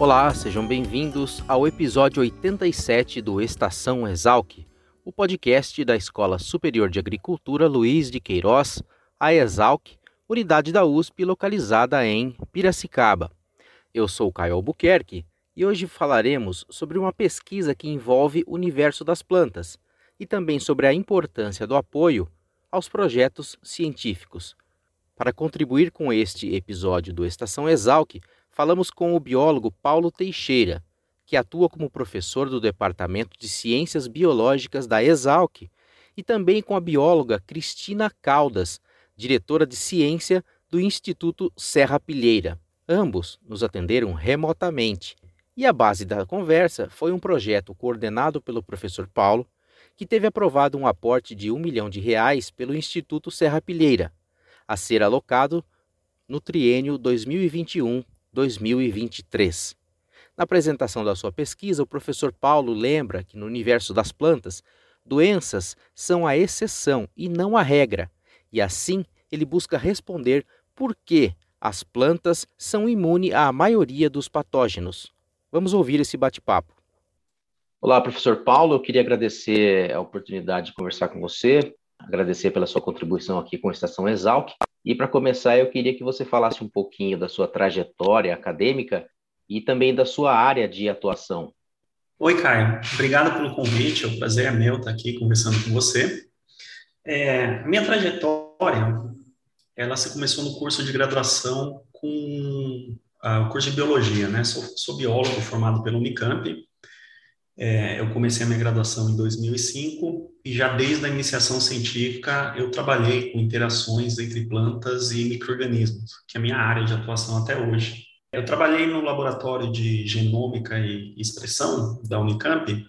Olá, sejam bem-vindos ao episódio 87 do Estação Exalc, o podcast da Escola Superior de Agricultura Luiz de Queiroz, a Exalc, unidade da USP localizada em Piracicaba. Eu sou Caio Albuquerque e hoje falaremos sobre uma pesquisa que envolve o universo das plantas e também sobre a importância do apoio aos projetos científicos. Para contribuir com este episódio do Estação Exalc, falamos com o biólogo Paulo Teixeira, que atua como professor do Departamento de Ciências Biológicas da Exalc, e também com a bióloga Cristina Caldas, diretora de ciência do Instituto Serra Pilheira. Ambos nos atenderam remotamente, e a base da conversa foi um projeto coordenado pelo professor Paulo, que teve aprovado um aporte de um milhão de reais pelo Instituto Serra Pilheira, a ser alocado no triênio 2021 2023. Na apresentação da sua pesquisa, o professor Paulo lembra que no universo das plantas, doenças são a exceção e não a regra, e assim ele busca responder por que as plantas são imunes à maioria dos patógenos. Vamos ouvir esse bate-papo. Olá, professor Paulo, eu queria agradecer a oportunidade de conversar com você, agradecer pela sua contribuição aqui com a Estação Exalc. E para começar, eu queria que você falasse um pouquinho da sua trajetória acadêmica e também da sua área de atuação. Oi, Caio. Obrigado pelo convite. O prazer é meu estar aqui conversando com você. É, minha trajetória, ela se começou no curso de graduação com uh, o curso de biologia, né? Sou, sou biólogo formado pelo Unicamp é, eu comecei a minha graduação em 2005 e já desde a iniciação científica eu trabalhei com interações entre plantas e microrganismos, que é a minha área de atuação até hoje. Eu trabalhei no laboratório de genômica e expressão da Unicamp,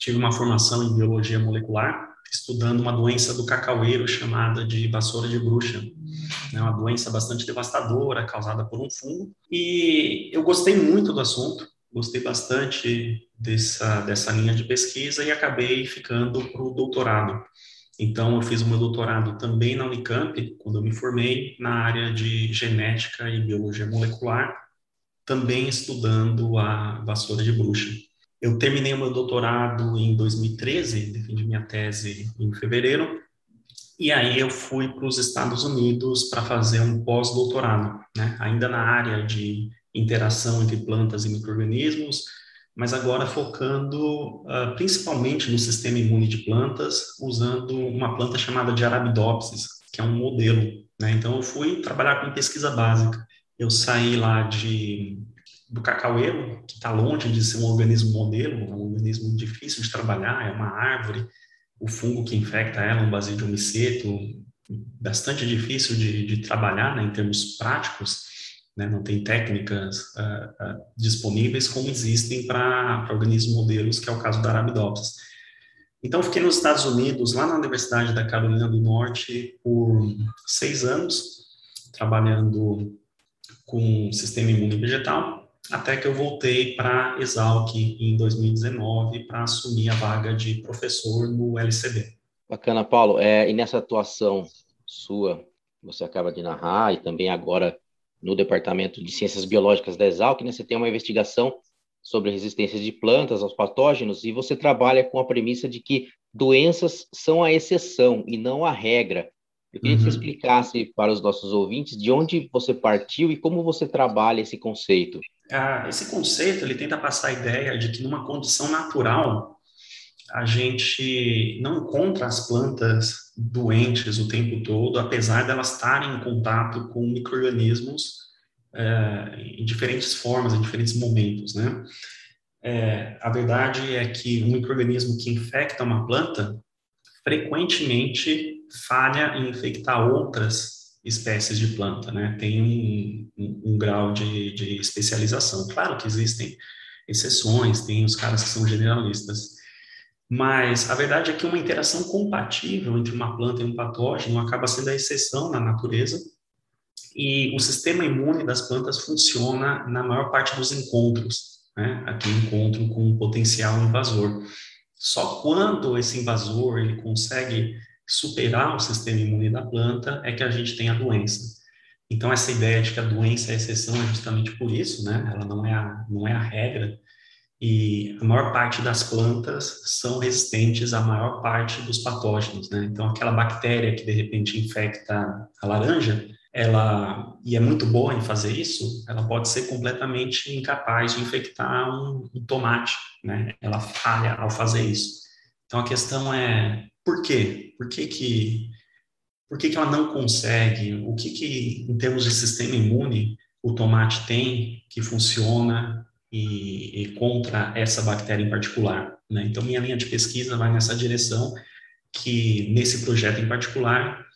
tive uma formação em biologia molecular, estudando uma doença do cacaueiro chamada de vassoura de bruxa, é uma doença bastante devastadora causada por um fungo. E eu gostei muito do assunto, gostei bastante dessa, dessa linha de pesquisa e acabei ficando para o doutorado. Então, eu fiz o meu doutorado também na Unicamp, quando eu me formei na área de genética e biologia molecular, também estudando a vassoura de bruxa. Eu terminei o meu doutorado em 2013, defendi minha tese em fevereiro, e aí eu fui para os Estados Unidos para fazer um pós-doutorado, né? ainda na área de interação entre plantas e microrganismos, mas agora focando uh, principalmente no sistema imune de plantas, usando uma planta chamada de Arabidopsis, que é um modelo. Né? Então, eu fui trabalhar com pesquisa básica. Eu saí lá de do cacaueiro, que está longe de ser um organismo modelo, é um organismo difícil de trabalhar, é uma árvore, o fungo que infecta ela, um basidium miceto, bastante difícil de, de trabalhar né, em termos práticos, né? não tem técnicas uh, uh, disponíveis como existem para organismos modelos, que é o caso da Arabidopsis. Então, fiquei nos Estados Unidos, lá na Universidade da Carolina do Norte, por seis anos, trabalhando com sistema imune vegetal, até que eu voltei para Exalc em 2019 para assumir a vaga de professor no LCB. Bacana, Paulo. É, e nessa atuação sua, você acaba de narrar, e também agora no Departamento de Ciências Biológicas da Exalc, né, você tem uma investigação sobre resistência de plantas aos patógenos e você trabalha com a premissa de que doenças são a exceção e não a regra. Eu queria uhum. que você uhum. explicasse para os nossos ouvintes de onde você partiu e como você trabalha esse conceito. Ah, esse conceito ele tenta passar a ideia de que numa condição natural a gente não encontra as plantas doentes o tempo todo, apesar de elas estarem em contato com microrganismos é, em diferentes formas, em diferentes momentos, né? É, a verdade é que um microorganismo que infecta uma planta frequentemente falha em infectar outras espécies de planta, né? Tem um, um, um grau de, de especialização. Claro que existem exceções, tem os caras que são generalistas, mas a verdade é que uma interação compatível entre uma planta e um patógeno acaba sendo a exceção na natureza, e o sistema imune das plantas funciona na maior parte dos encontros, né? Aqui encontro com um potencial invasor. Só quando esse invasor ele consegue superar o sistema imune da planta é que a gente tem a doença. Então essa ideia de que a doença é a exceção é justamente por isso, né? Ela não é a, não é a regra. E a maior parte das plantas são resistentes à maior parte dos patógenos, né? Então aquela bactéria que de repente infecta a laranja, ela e é muito boa em fazer isso, ela pode ser completamente incapaz de infectar um, um, tomate, né? Ela falha ao fazer isso. Então a questão é por quê? Por que que por que, que ela não consegue? O que que em termos de sistema imune o tomate tem que funciona e, e contra essa bactéria em particular? Né? Então minha linha de pesquisa vai nessa direção que nesse projeto em particular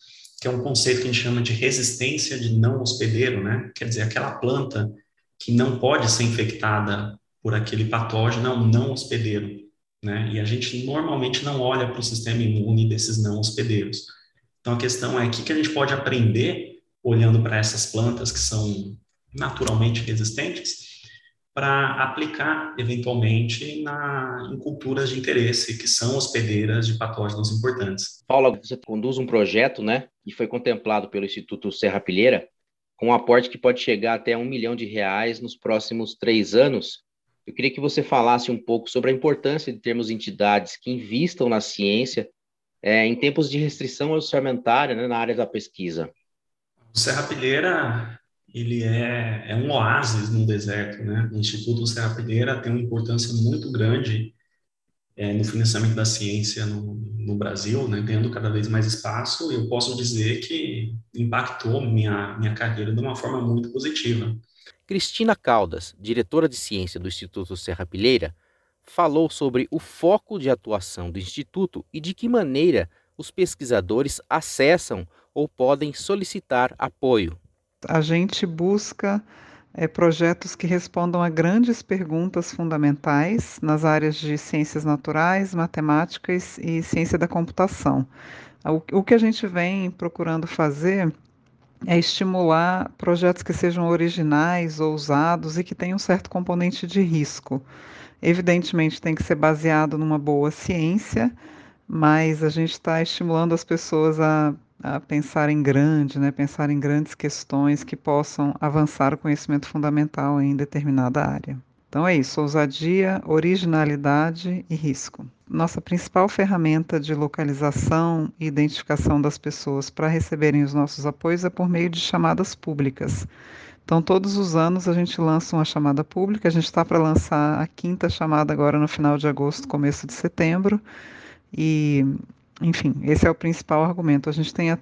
que é um conceito que a gente chama de resistência de não hospedeiro, né? Quer dizer, aquela planta que não pode ser infectada por aquele patógeno não, não hospedeiro, né? E a gente normalmente não olha para o sistema imune desses não hospedeiros. Então a questão é o que, que a gente pode aprender olhando para essas plantas que são naturalmente resistentes para aplicar eventualmente na, em culturas de interesse que são hospedeiras de patógenos importantes. Paula, você conduz um projeto, né, e foi contemplado pelo Instituto Serra Pilheira, com um aporte que pode chegar até um milhão de reais nos próximos três anos. Eu queria que você falasse um pouco sobre a importância de termos entidades que investam na ciência é, em tempos de restrição orçamentária né, na área da pesquisa. O Serra Pilheira ele é, é um oásis no deserto, né? O Instituto Serra Pilheira tem uma importância muito grande é, no financiamento da ciência no, no Brasil, né? Tendo cada vez mais espaço, eu posso dizer que impactou minha, minha carreira de uma forma muito positiva. Cristina Caldas, diretora de ciência do Instituto Serra Pilheira, falou sobre o foco de atuação do Instituto e de que maneira os pesquisadores acessam ou podem solicitar apoio a gente busca é, projetos que respondam a grandes perguntas fundamentais nas áreas de ciências naturais, matemáticas e ciência da computação. O, o que a gente vem procurando fazer é estimular projetos que sejam originais, ousados e que tenham um certo componente de risco. Evidentemente, tem que ser baseado numa boa ciência, mas a gente está estimulando as pessoas a a pensar em grande, né, pensar em grandes questões que possam avançar o conhecimento fundamental em determinada área. Então é isso, ousadia, originalidade e risco. Nossa principal ferramenta de localização e identificação das pessoas para receberem os nossos apoios é por meio de chamadas públicas. Então, todos os anos a gente lança uma chamada pública. A gente está para lançar a quinta chamada agora no final de agosto, começo de setembro. E enfim, esse é o principal argumento. A gente tem a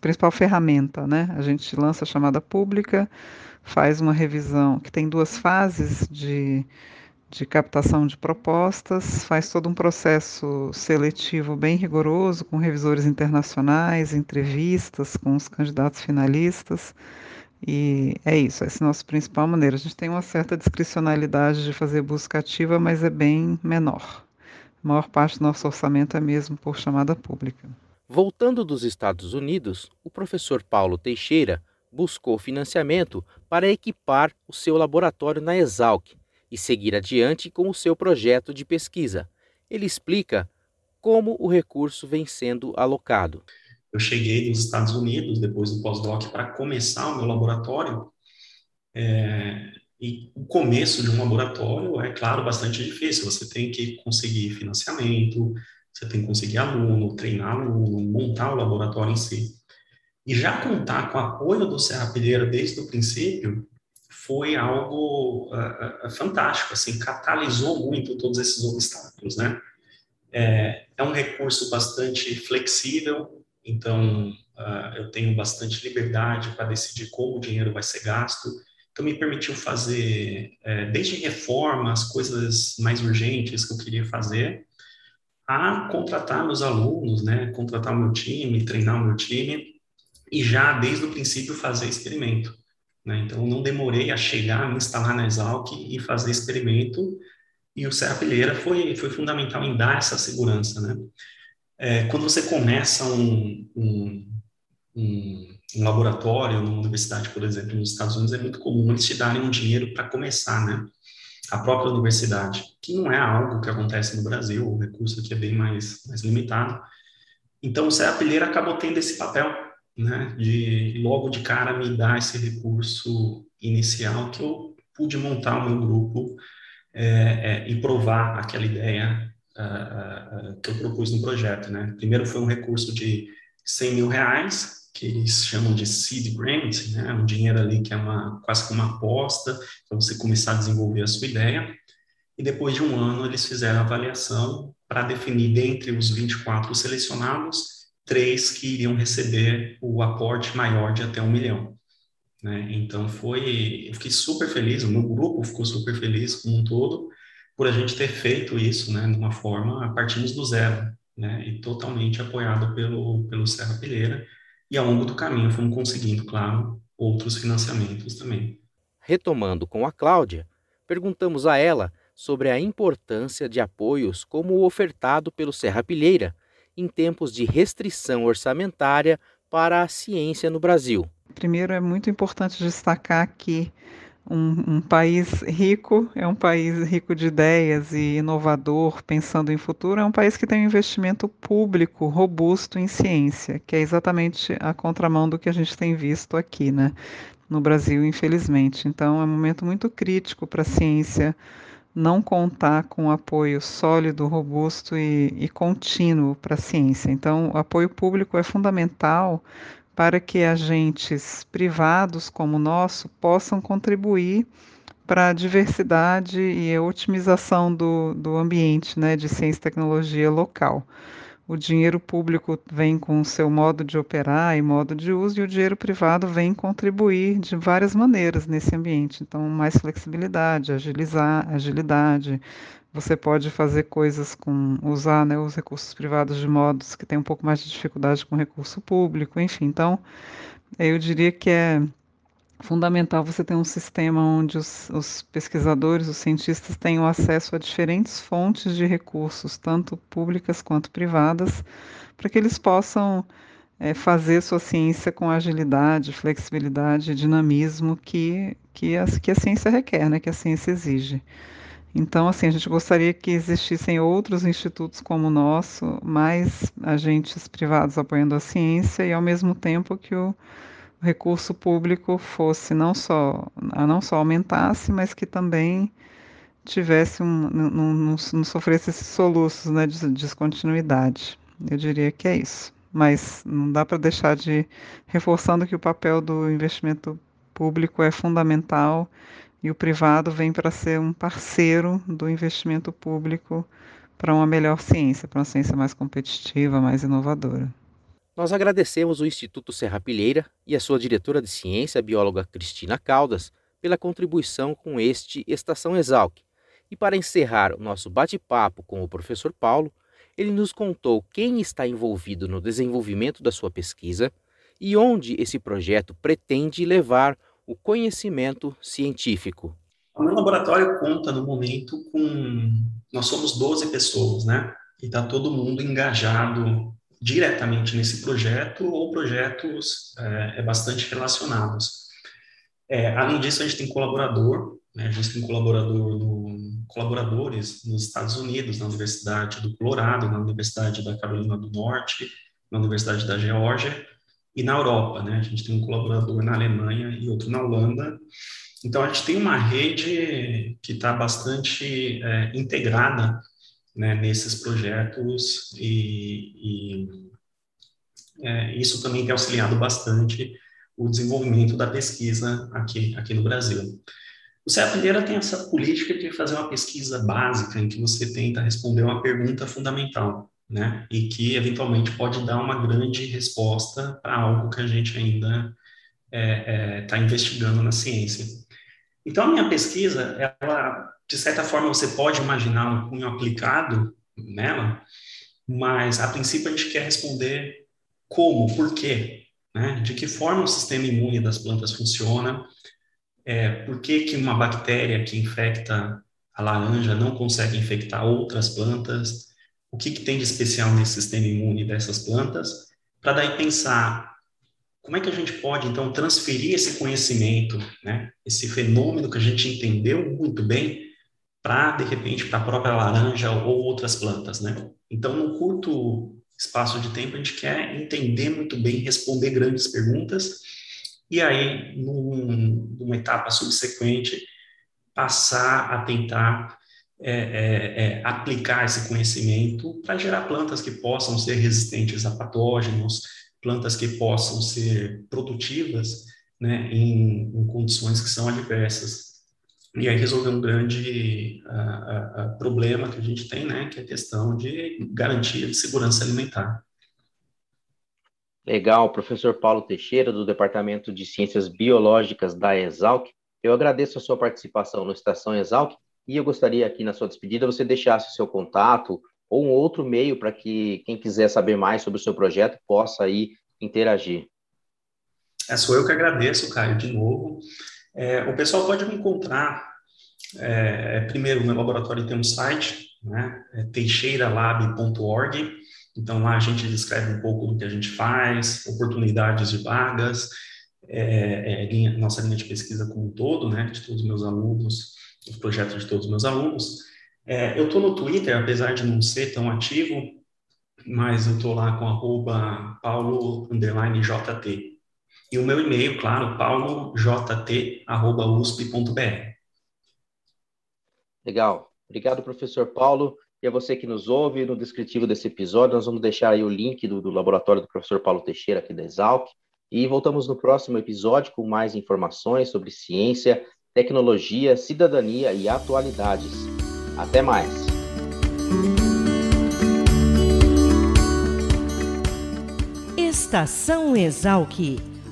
principal ferramenta, né? A gente lança a chamada pública, faz uma revisão que tem duas fases de, de captação de propostas, faz todo um processo seletivo bem rigoroso, com revisores internacionais, entrevistas com os candidatos finalistas. E é isso, essa é a nossa principal maneira. A gente tem uma certa discricionalidade de fazer busca ativa, mas é bem menor. A maior parte do nosso orçamento é mesmo por chamada pública. Voltando dos Estados Unidos, o professor Paulo Teixeira buscou financiamento para equipar o seu laboratório na Exalc e seguir adiante com o seu projeto de pesquisa. Ele explica como o recurso vem sendo alocado. Eu cheguei dos Estados Unidos depois do pós-doc para começar o meu laboratório. É, e o começo de um laboratório é, claro, bastante difícil. Você tem que conseguir financiamento, você tem que conseguir aluno, treinar aluno, montar o laboratório em si. E já contar com o apoio do Serra Pilheira desde o princípio foi algo uh, fantástico, assim, catalisou muito todos esses obstáculos, né? É, é um recurso bastante flexível, então uh, eu tenho bastante liberdade para decidir como o dinheiro vai ser gasto, então, me permitiu fazer, é, desde reformas, coisas mais urgentes que eu queria fazer, a contratar meus alunos, né, contratar o meu time, treinar o meu time, e já desde o princípio fazer experimento. Né? Então, não demorei a chegar, me instalar na Exalc e fazer experimento, e o Serra foi, foi fundamental em dar essa segurança. Né? É, quando você começa um, um, um, um, laboratório numa universidade, por exemplo, nos Estados Unidos, é muito comum eles te darem um dinheiro para começar, né? A própria universidade, que não é algo que acontece no Brasil, o recurso aqui é bem mais, mais limitado. Então, o Pilheira acabou tendo esse papel né, de logo de cara me dar esse recurso inicial que eu pude montar o meu grupo é, é, e provar aquela ideia uh, uh, que eu propus no projeto. Né? Primeiro foi um recurso de 100 mil reais, que eles chamam de seed grant, né? um dinheiro ali que é uma, quase como uma aposta para você começar a desenvolver a sua ideia. E depois de um ano, eles fizeram a avaliação para definir, dentre os 24 selecionados, três que iriam receber o aporte maior de até um milhão. Né? Então foi, eu fiquei super feliz, o meu grupo ficou super feliz como um todo por a gente ter feito isso, né, de uma forma partimos do zero, né, e totalmente apoiado pelo pelo Serra Pilheira e ao longo do caminho fomos conseguindo, claro, outros financiamentos também. Retomando com a Cláudia, perguntamos a ela sobre a importância de apoios como o ofertado pelo Serra Pilheira em tempos de restrição orçamentária para a ciência no Brasil. Primeiro, é muito importante destacar que um, um, país rico é um país rico de ideias e inovador, pensando em futuro, é um país que tem um investimento público robusto em ciência, que é exatamente a contramão do que a gente tem visto aqui, né, no Brasil, infelizmente. Então, é um momento muito crítico para a ciência não contar com apoio sólido, robusto e, e contínuo para a ciência. Então, o apoio público é fundamental para que agentes privados como o nosso possam contribuir para a diversidade e a otimização do, do ambiente né, de ciência e tecnologia local o dinheiro público vem com o seu modo de operar e modo de uso, e o dinheiro privado vem contribuir de várias maneiras nesse ambiente. Então, mais flexibilidade, agilizar, agilidade. Você pode fazer coisas com usar né, os recursos privados de modos que tem um pouco mais de dificuldade com o recurso público, enfim. Então, eu diria que é fundamental você ter um sistema onde os, os, pesquisadores, os cientistas tenham acesso a diferentes fontes de recursos, tanto públicas quanto privadas, para que eles possam é, fazer sua ciência com agilidade, flexibilidade e dinamismo que, que, a, que a ciência requer, né, que a ciência exige. Então, assim, a gente gostaria que existissem outros institutos como o nosso, mais agentes privados apoiando a ciência e, ao mesmo tempo, que o recurso público fosse não só não só aumentasse, mas que também tivesse um não, não, não sofresse esses soluços né, de descontinuidade. Eu diria que é isso. Mas não dá para deixar de reforçando que o papel do investimento público é fundamental e o privado vem para ser um parceiro do investimento público para uma melhor ciência, para uma ciência mais competitiva, mais inovadora. Nós agradecemos o Instituto Serra Pilheira e a sua diretora de ciência, a bióloga Cristina Caldas, pela contribuição com este Estação Exalc. E para encerrar o nosso bate-papo com o professor Paulo, ele nos contou quem está envolvido no desenvolvimento da sua pesquisa e onde esse projeto pretende levar o conhecimento científico. O meu laboratório conta no momento com. Nós somos 12 pessoas, né? E está todo mundo engajado diretamente nesse projeto ou projetos é, é bastante relacionados. É, além disso, a gente tem colaborador, né, a gente tem colaborador no, colaboradores nos Estados Unidos, na Universidade do Colorado, na Universidade da Carolina do Norte, na Universidade da Geórgia e na Europa. Né, a gente tem um colaborador na Alemanha e outro na Holanda. Então, a gente tem uma rede que está bastante é, integrada né, nesses projetos e, e é, isso também tem auxiliado bastante o desenvolvimento da pesquisa aqui, aqui no Brasil. O CEA tem essa política de fazer uma pesquisa básica em que você tenta responder uma pergunta fundamental, né? E que eventualmente pode dar uma grande resposta para algo que a gente ainda está é, é, tá investigando na ciência. Então, a minha pesquisa, ela de certa forma, você pode imaginar um cunho aplicado nela, mas a princípio a gente quer responder como, por quê. né? De que forma o sistema imune das plantas funciona, é, por que, que uma bactéria que infecta a laranja não consegue infectar outras plantas, o que, que tem de especial nesse sistema imune dessas plantas, para daí pensar como é que a gente pode, então, transferir esse conhecimento, né, esse fenômeno que a gente entendeu muito bem, para, de repente, para a própria laranja ou outras plantas, né? Então, num curto espaço de tempo, a gente quer entender muito bem, responder grandes perguntas, e aí, num, numa etapa subsequente, passar a tentar é, é, é, aplicar esse conhecimento para gerar plantas que possam ser resistentes a patógenos, plantas que possam ser produtivas né, em, em condições que são adversas. E aí resolver um grande uh, uh, problema que a gente tem, né, que é a questão de garantia de segurança alimentar. Legal, professor Paulo Teixeira, do Departamento de Ciências Biológicas da Exalc. Eu agradeço a sua participação no Estação Exalc e eu gostaria aqui na sua despedida você deixasse o seu contato ou um outro meio para que quem quiser saber mais sobre o seu projeto possa aí interagir. É, sou eu que agradeço, Caio, de novo. É, o pessoal pode me encontrar, é, é primeiro, meu laboratório tem um site, né, é teixeiralab.org, então lá a gente descreve um pouco do que a gente faz, oportunidades de vagas, é, é, linha, nossa linha de pesquisa como um todo, né, de todos os meus alunos, os projetos de todos os meus alunos. É, eu estou no Twitter, apesar de não ser tão ativo, mas eu estou lá com arroba paulo_jt. E o meu e-mail, claro, paulojt.usp.br. Legal. Obrigado, professor Paulo. E a você que nos ouve, no descritivo desse episódio, nós vamos deixar aí o link do, do laboratório do professor Paulo Teixeira aqui da Exalc. E voltamos no próximo episódio com mais informações sobre ciência, tecnologia, cidadania e atualidades. Até mais! Estação Exalc